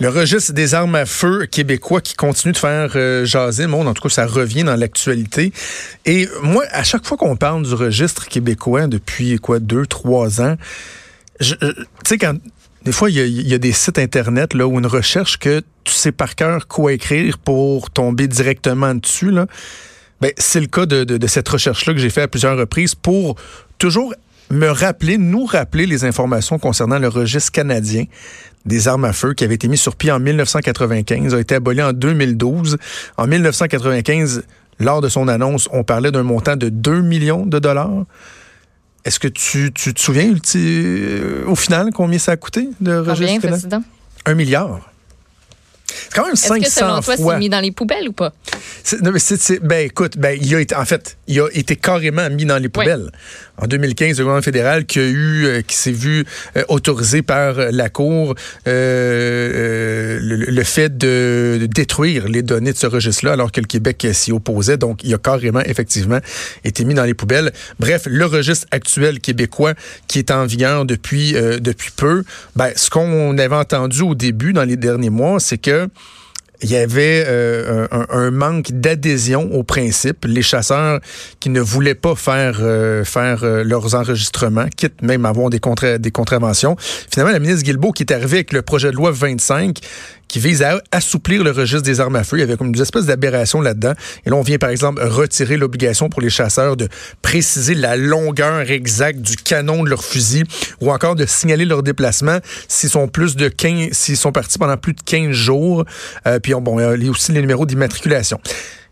Le registre des armes à feu québécois qui continue de faire euh, jaser le monde, en tout cas ça revient dans l'actualité. Et moi, à chaque fois qu'on parle du registre québécois depuis quoi deux, trois ans, tu sais quand des fois, il y, a, des sites Internet là, où une recherche que tu sais par cœur quoi écrire pour tomber directement dessus. Ben, c'est le cas de, de cette recherche-là que j'ai fait à plusieurs reprises pour toujours me rappeler, nous rappeler les informations concernant le registre canadien des armes à feu qui avait été mis sur pied en 1995, a été aboli en 2012. En 1995, lors de son annonce, on parlait d'un montant de 2 millions de dollars. Est-ce que tu, tu, te souviens euh, au final combien ça a coûté de registre Président? Un milliard. C'est quand même 500 Est-ce que selon toi, c'est mis dans les poubelles ou pas? Non, mais c'est, ben, écoute, ben, il a été, en fait, il a été carrément mis dans les poubelles. En 2015, le gouvernement fédéral qui a eu, euh, qui s'est vu euh, autorisé par la Cour euh, le, fait de, détruire les données de ce registre-là, alors que le Québec s'y opposait. Donc, il a carrément, effectivement, été mis dans les poubelles. Bref, le registre actuel québécois qui est en vigueur depuis, depuis peu, ben, ce qu'on avait entendu au début, dans les derniers mois, c'est que il y avait euh, un, manque d'adhésion au principe. Les chasseurs qui ne voulaient pas faire euh, faire euh, leurs enregistrements, quitte même à avoir des, des contraventions. Finalement, la ministre Guilbeault qui est arrivée avec le projet de loi 25 qui vise à assouplir le registre des armes à feu. Il y avait comme une espèce d'aberration là-dedans. Et là, on vient, par exemple, retirer l'obligation pour les chasseurs de préciser la longueur exacte du canon de leur fusil ou encore de signaler leur déplacement s'ils sont plus de 15, s'ils sont partis pendant plus de 15 jours. Euh, puis, bon, il y a aussi les numéros d'immatriculation.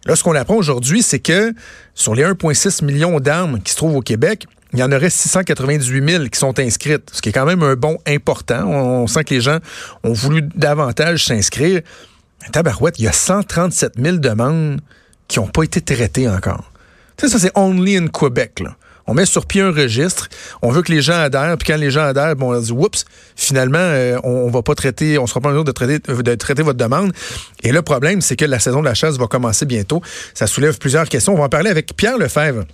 Là, ce qu'on apprend aujourd'hui, c'est que sur les 1,6 millions d'armes qui se trouvent au Québec, il y en aurait 698 000 qui sont inscrites, ce qui est quand même un bon important. On, sent que les gens ont voulu davantage s'inscrire. Tabarouette, il y a 137 000 demandes qui n'ont pas été traitées encore. Tu sais, ça, c'est only in Québec. On met sur pied un registre, on veut que les gens adhèrent, puis quand les gens adhèrent, bon, on dit oups, finalement, euh, on, va pas traiter, on sera pas en mesure de traiter, de traiter votre demande. Et le problème, c'est que la saison de la chasse va commencer bientôt. Ça soulève plusieurs questions. On va en parler avec Pierre Lefebvre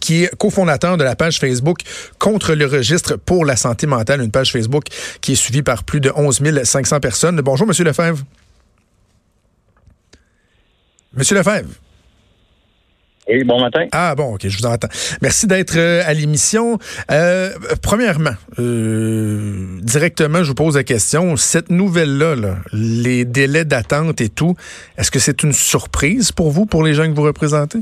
qui est cofondateur de la page Facebook contre le registre pour la santé mentale, une page Facebook qui est suivie par plus de 11 500 personnes. Bonjour, Monsieur Lefebvre. Monsieur Lefebvre. Oui, bon matin. Ah bon, ok, je vous entends. Merci d'être euh, à l'émission. Euh, premièrement, euh, directement, je vous pose la question. Cette nouvelle-là, là, les délais d'attente et tout, est-ce que c'est une surprise pour vous, pour les gens que vous représentez?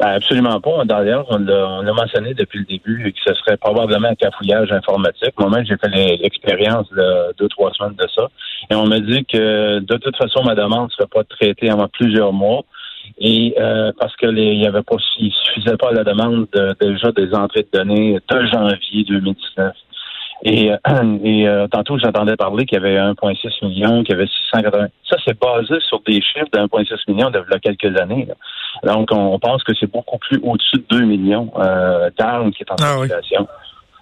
Ben, absolument pas. D'ailleurs, on l'a mentionné depuis le début que ce serait probablement un cafouillage informatique. Moi-même, j'ai fait l'expérience de deux, trois semaines de ça. Et on m'a dit que de toute façon, ma demande ne serait pas traitée avant plusieurs mois. Et euh, parce que les, il y avait pas, il suffisait pas la demande de, déjà des entrées de données de janvier 2019. Et, euh, et euh, tantôt, j'entendais parler qu'il y avait 1,6 million, qu'il y avait 680. Ça, c'est basé sur des chiffres de 1,6 million de quelques années. Donc, on, pense que c'est beaucoup plus au-dessus de 2 millions euh, d'armes qui est en ah circulation.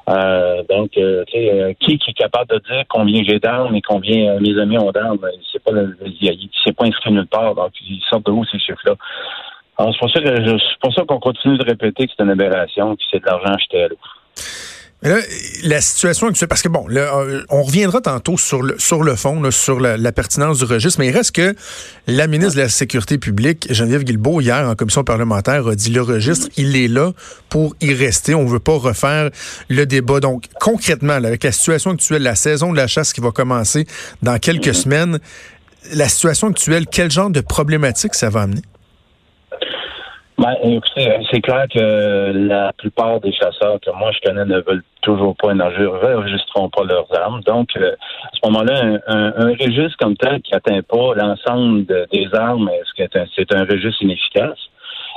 Euh, donc, euh, sais, qui, qui est capable de dire combien j'ai d'armes et combien mes amis ont d'armes, ben, c'est pas c'est pas inscrit nulle part. Donc, ils sortent de où ces chiffres-là? Alors, c'est pour ça que c'est pour ça qu'on continue de répéter que c'est une aberration, que c'est de l'argent acheté à l'eau. Mais là, la situation actuelle, parce que bon, là, euh, on reviendra tantôt sur le, sur le fond, sur la, pertinence du registre, mais il reste que la ministre de la Sécurité publique, Geneviève Guilbeault, hier en commission parlementaire, a dit le registre, il est là pour y rester. On veut pas refaire le débat. Donc, concrètement, avec la situation actuelle, la saison de la chasse qui va commencer dans quelques semaines, la situation actuelle, quel genre de problématique ça va amener? Ben, c'est clair que la plupart des chasseurs que moi je connais ne veulent toujours pas ne enregistreront pas leurs armes. Donc, euh, à ce moment-là, un, registre comme tel qui n'atteint pas l'ensemble des armes, est-ce que c'est un, registre inefficace?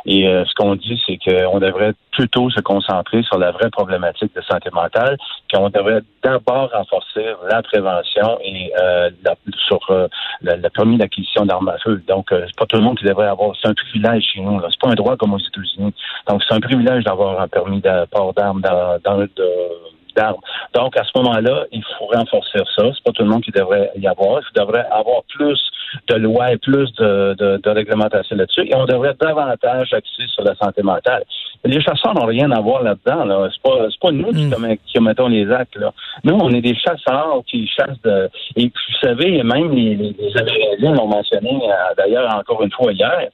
Et euh, ce qu'on dit, c'est qu'on devrait plutôt se concentrer sur la vraie problématique de santé mentale, qu'on devrait d'abord renforcer la prévention et euh, sur euh, le, permis d'acquisition d'armes à feu. Donc, c'est pas tout le monde qui devrait avoir. C'est un privilège chez nous. C'est pas un droit comme aux États-Unis. Donc, c'est un privilège d'avoir un permis de port d'armes dans, dans d'armes. Donc, à ce moment-là, il faut renforcer ça. C'est pas tout le monde qui devrait y avoir. Il devrait avoir plus de lois et plus de, de, de réglementation là-dessus. Et on devrait davantage axer sur la santé mentale. Les chasseurs n'ont rien à voir là-dedans. Là. C'est pas, c'est pas nous qui, hmm. qui commettons les actes. Là. Nous, on est des chasseurs qui chassent de. Et vous savez, même les, les, les Amérindiens l'ont mentionné euh, d'ailleurs encore une fois hier.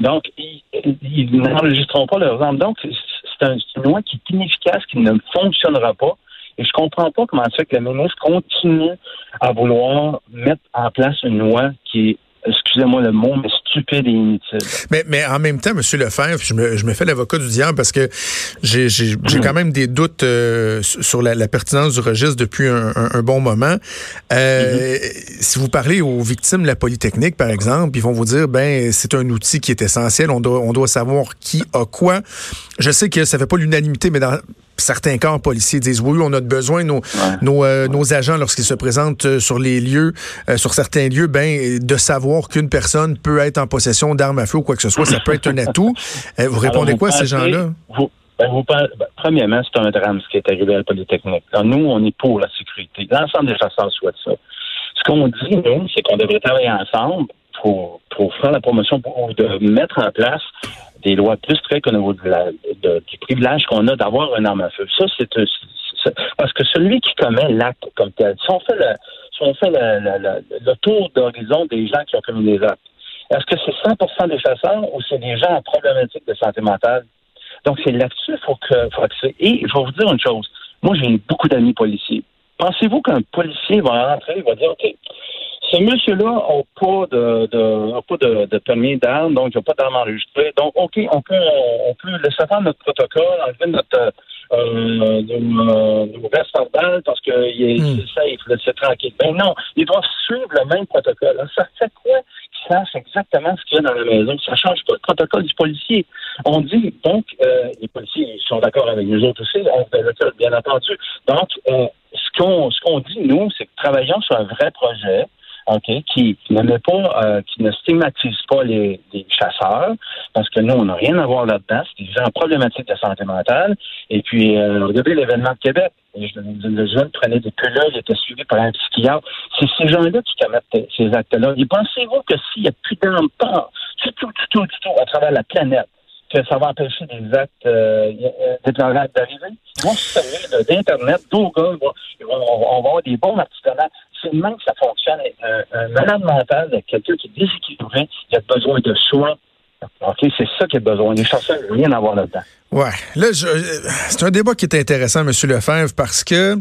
Donc, ils, ils n'enregistreront pas leurs armes. Donc, c'est une loi qui est inefficace, qui ne fonctionnera pas. Et je comprends pas comment ça que le ministre continue à vouloir mettre en place une loi qui est excusez-moi le mot, mais stupide et inutile. Mais, mais en même temps, M. Lefebvre, je me, je me fais l'avocat du diable parce que j'ai hmm. quand même des doutes euh, sur la, pertinence du registre depuis un, bon moment. Euh, hmm. Si vous parlez aux victimes de la Polytechnique, par exemple, ils vont vous dire, ben c'est un outil qui est essentiel, on doit, on doit savoir qui a quoi. Je sais que ça fait pas l'unanimité, mais dans certains corps policiers disent oui, on a besoin nos, nos, euh, nos, agents lorsqu'ils se présentent sur les lieux, euh, sur certains lieux, ben de savoir qu'une personne peut être en possession d'armes à feu ou quoi que ce soit, ça peut être un atout. vous répondez quoi à ces gens-là? Ben, ben, premièrement, c'est un drame ce qui est arrivé à la Polytechnique. nous, on est pour la sécurité. L'ensemble des chasseurs souhaitent ça. Ce qu'on dit, nous, c'est qu'on devrait travailler ensemble pour, pour faire la promotion, pour de mettre en place des lois plus strictes au niveau de du privilège qu'on a d'avoir un arme à feu. Ça, c'est parce que celui qui commet l'acte comme tel, si on fait le, si on fait le, tour d'horizon des gens qui ont commis des actes, est-ce que c'est 100 des chasseurs ou c'est des gens en problématique de santé mentale? Donc, c'est là-dessus qu'il faut que, faut Et je vais vous dire une chose. Moi, j'ai beaucoup d'amis policiers. Pensez-vous qu'un policier va rentrer, il va dire, OK, ce monsieur-là n'a pas de, de, pas de, de permis d'armes, donc il n'a pas d'armes enregistrées. Donc, OK, on peut, on peut laisser faire notre protocole, enlever notre, euh, nos, nos restes parce qu'il est hmm. safe, c'est tranquille. Ben non, ils doivent suivre le même protocole. ça fait quoi sachent exactement ce qu'il y a dans la maison? Ça change pas le protocole du policier. On dit, donc, euh, les policiers sont d'accord avec nous autres aussi, on fait le bien entendu. Donc, euh, ce qu'on ce qu'on dit, nous, c'est que travaillons sur un vrai projet qui, ne met pas, euh, qui ne stigmatise pas les, chasseurs, parce que nous, on n'a rien à voir là-dedans. C'est des gens problématiques de santé mentale. Et puis, euh, regardez l'événement de Québec. Le jeune prenait des pilules, il était suivi par un psychiatre. C'est ces gens-là qui commettent ces actes-là. Et pensez-vous que s'il n'y a plus d'emport, tout, tout, tout, tout, à travers la planète, que ça va empêcher des actes euh, déplorables d'arriver? Moi, je d'Internet, d'Google, on, va avoir des bons artisanats c'est même que ça fonctionne. Un, malade mental, quelqu'un qui est déséquilibré, il a besoin de soins. OK, c'est ça qu'il a besoin. Les chasseurs n'ont rien à voir là-dedans. Ouais. Là, c'est un débat qui est intéressant, M. Lefebvre, parce que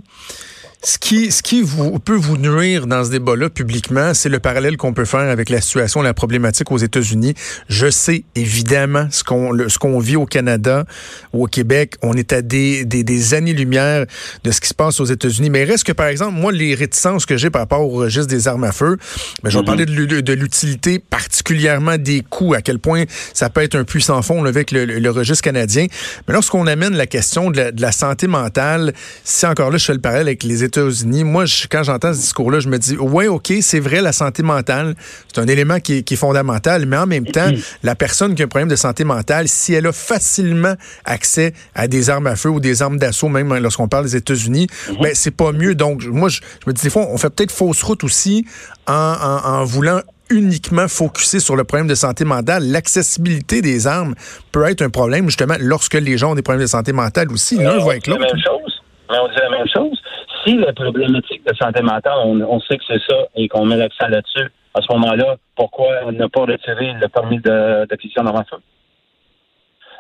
ce qui, ce qui vous, peut vous nuire dans ce débat-là publiquement, c'est le parallèle qu'on peut faire avec la situation, la problématique aux États-Unis. Je sais évidemment ce qu'on ce qu'on vit au Canada ou au Québec. On est à des, des, des années-lumière de ce qui se passe aux États-Unis. Mais reste que, par exemple, moi, les réticences que j'ai par rapport au registre des armes à feu, ben, je vais mm-hmm. parler de, l'utilité, particulièrement des coûts, à quel point ça peut être un puissant fond avec le, le, registre canadien. Mais lorsqu'on amène la question de la, de la santé mentale, c'est encore là, je fais le parallèle avec les États-Unis, moi, quand j'entends ce discours-là, je me dis, ouais, OK, c'est vrai, la santé mentale, c'est un élément qui est, fondamental, mais en même temps, la personne qui a un problème de santé mentale, si elle a facilement accès à des armes à feu ou des armes d'assaut, même lorsqu'on parle des États-Unis, mhm. ben, c'est pas mieux. Donc, moi, je, me dis, des fois, on fait peut-être fausse route aussi en, voulant uniquement focuser sur le problème de santé mentale. L'accessibilité des armes peut être un problème, justement, lorsque les gens ont des problèmes de santé mentale aussi. L'un va avec l'autre. Mais on dit la même chose si la problématique de santé mentale, on, sait que c'est ça et qu'on met l'accent là-dessus, à ce moment-là, pourquoi ne pas retirer le permis d'acquisition feu?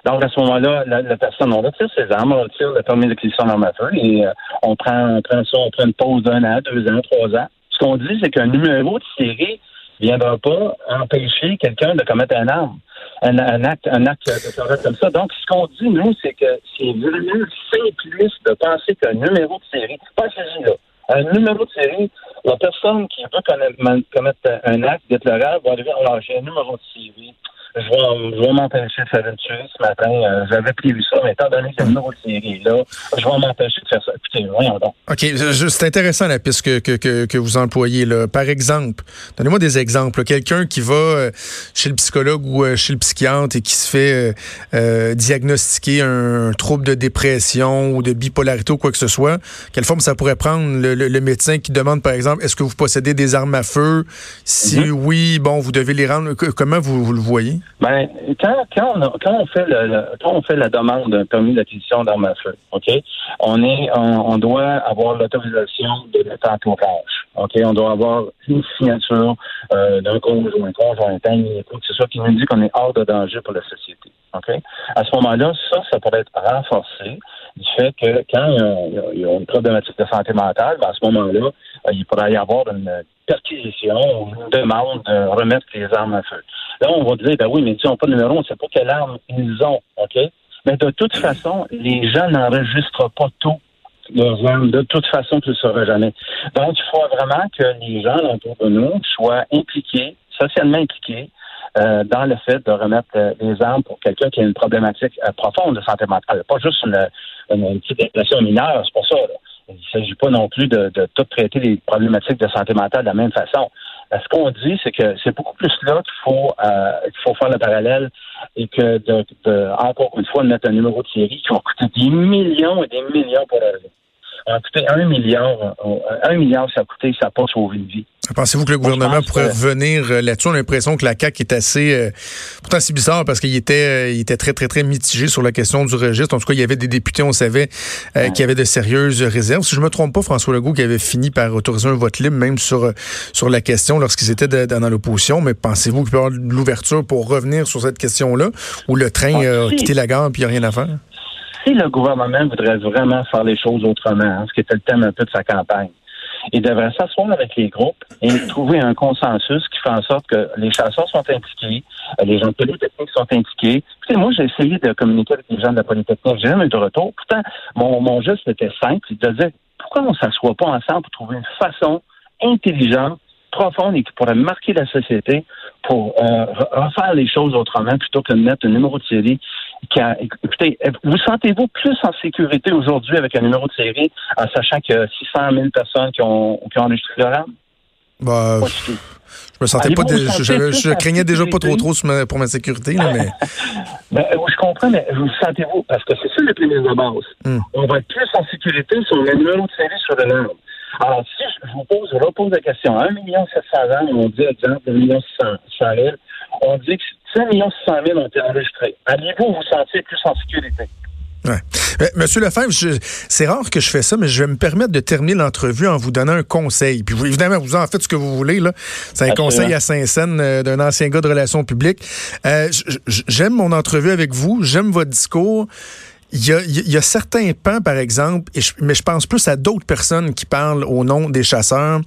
Donc, à ce moment-là, la, personne, on retire ses armes, on retire le permis d'acquisition d'armes et euh, on, prend, on prend ça, on prend une pause d'un an, deux ans, trois ans. Ce qu'on dit, c'est qu'un numéro de série ne viendra pas empêcher quelqu'un de commettre un arme un, acte, un acte comme ça. Donc, ce qu'on dit, nous, c'est que c'est vraiment simpliste de penser qu'un numéro de série, pas celui là, un numéro de série, la personne qui veut commettre un acte déplorable va arriver, alors j'ai un numéro de série. Je vais, je vais m'empêcher de faire une tuerie ce matin. Euh, j'avais prévu ça, mais étant donné que le de série là, je vais m'empêcher de faire ça. Écoutez, voyons donc. OK, c'est intéressant la piste que, que, que, que, vous employez là. Par exemple, donnez-moi des exemples. Quelqu'un qui va euh, chez le psychologue ou euh, chez le psychiatre et qui se fait euh, diagnostiquer un, trouble de dépression ou de bipolarité ou quoi que ce soit, quelle forme ça pourrait prendre le, le, médecin qui demande, par exemple, est-ce que vous possédez des armes à feu? Si mm-hmm. oui, bon, vous devez les rendre. Comment vous, vous le voyez? Ben, quand, quand, on, quand, on fait le, quand on fait la demande d'un permis d'acquisition d'armes à feu, OK, on doit avoir l'autorisation de notre entourage. OK, on doit avoir une signature euh, d'un conjoint, conjoint, ami, quoi que ce soit qui nous dit qu'on est hors de danger pour la société. OK? À ce moment-là, ça, ça pourrait être renforcé du fait que quand il y a, une problématique de santé mentale, ben, à ce moment-là, euh, il pourrait y avoir une perquisition ou une demande de remettre les armes à feu. Là, on va dire, ben oui, mais ils n'ont pas de numéro, on ne sait pas quelle arme ils ont, OK? Mais de toute façon, les gens n'enregistrent pas tout leurs armes. De toute façon, tu ne le sauras jamais. Donc, il faut vraiment que les gens autour de nous soient impliqués, socialement impliqués, euh, dans le fait de remettre euh, les armes pour quelqu'un qui a une problématique euh, profonde de santé mentale. Pas juste une, une, petite dépression mineure, c'est pour ça. Il ne s'agit pas non plus de, de, tout traiter les problématiques de santé mentale de la même façon. Ce qu'on dit, c'est que c'est beaucoup plus là qu'il faut qu'il faut faire le parallèle et que de, de, encore une fois de mettre un numéro de série qui va coûter des millions et des millions pour la. Écoutez, un milliard, un milliard, ça a coûté, ça n'a pas sauvé une vie. Pensez-vous que le gouvernement pourrait revenir euh, là-dessus? On a l'impression que la CAQ est assez... Euh, pourtant, c'est bizarre parce qu'il était, euh, il était très, très, très mitigé sur la question du registre. En tout cas, il y avait des députés, on savait, qui avaient de sérieuses réserves. Si je me trompe pas, François Legault qui avait fini par autoriser un vote libre même sur, sur la question lorsqu'ils étaient dans l'opposition. Mais pensez-vous qu'il peut y avoir de l'ouverture pour revenir sur cette question-là ou le train a quitté la gare et il n'y a rien à faire? Si le gouvernement voudrait vraiment faire les choses autrement, hein, ce qui était le thème un peu de sa campagne, il devrait s'asseoir avec les groupes et trouver un consensus qui fait en sorte que les chasseurs sont impliqués, euh, les gens de Polytechnique sont impliqués. Écoutez, moi, j'ai essayé de communiquer avec les gens de la Polytechnique. J'ai jamais eu de retour. Pourtant, mon, mon geste était simple. Il disait, pourquoi on ne s'assoit pas ensemble pour trouver une façon intelligente profonde et qui pourrait marquer la société pour euh, refaire les choses autrement plutôt que de mettre un numéro de série écoutez, vous sentez-vous plus en sécurité aujourd'hui avec un numéro de série en sachant qu'il y a 600 000 personnes qui ont, qui ont enregistré leur âme? Bah, je me sentais pas, je, craignais déjà pas trop trop pour ma sécurité, là, mais. ben, je comprends, mais vous sentez-vous, parce que c'est ça le prémisse de base. Hmm. On va être plus en sécurité sur le numéro de série sur le nom. Alors, si je vous pose, je repose la question, 1 700 ans, on dit, exemple, 1 million 600 000, on dit que 5 600 000 ont été enregistrés. Allez-vous vous sentir plus en sécurité? Ouais. Monsieur Lefebvre, c'est rare que je fais ça, mais je vais me permettre de terminer l'entrevue en vous donnant un conseil. Puis vous, évidemment, vous en faites ce que vous voulez. là. C'est un conseil à Saint-Saëns euh, d'un ancien gars de relations publiques. Euh, j'aime mon entrevue avec vous, j'aime votre discours. Il y, a, il y a, certains pans, par exemple, et mais je pense plus à d'autres personnes qui parlent au nom des chasseurs,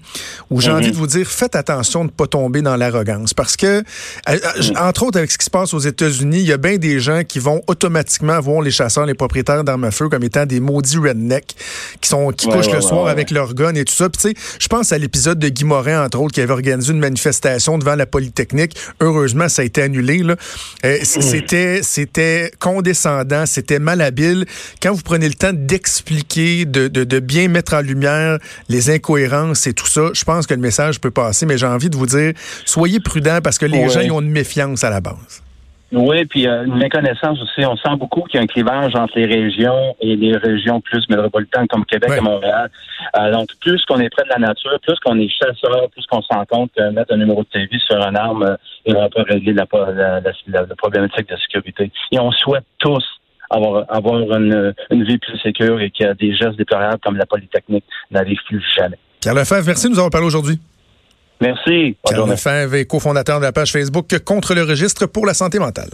où j'ai envie de mhm. vous dire, faites attention de ne pas tomber dans l'arrogance. Parce que, euh, euh, mhm. entre autres, avec ce qui se passe aux États-Unis, il y a bien des gens qui vont automatiquement voir les chasseurs, les propriétaires d'armes à feu comme étant des maudits rednecks qui sont qui couchent le soir avec leur gun et tout ça. Puis tu sais, je pense à l'épisode de Guy Morin, entre autres, qui avait organisé une manifestation devant la Polytechnique. Heureusement, ça a été annulé. Là. Euh, mhm. c'était, c'était condescendant, c'était mal quand vous prenez le temps d'expliquer, de, bien mettre en lumière les incohérences et tout ça, je pense que le message peut passer, mais j'ai envie de vous dire, soyez prudents parce que les gens ont une méfiance à la base. Oui, puis euh, une méconnaissance aussi. On sent beaucoup qu'il y a un clivage entre les régions et les régions plus métropolitaines comme Québec et Montréal. Euh, donc, plus qu'on est près de la nature, plus qu'on est chasseur, plus qu'on se rend compte que mettre un numéro de TV sur un arme, euh, il va pas régler la, la, problématique de sécurité. Et on souhaite tous avoir, avoir une, une vie plus sécure et qu'il y a des gestes déplorables comme la Polytechnique n'arrivent plus jamais. Pierre Lefebvre, merci de nous avoir parlé aujourd'hui. Merci. Pierre Lefebvre est cofondateur de la page Facebook Contre le registre pour la santé mentale.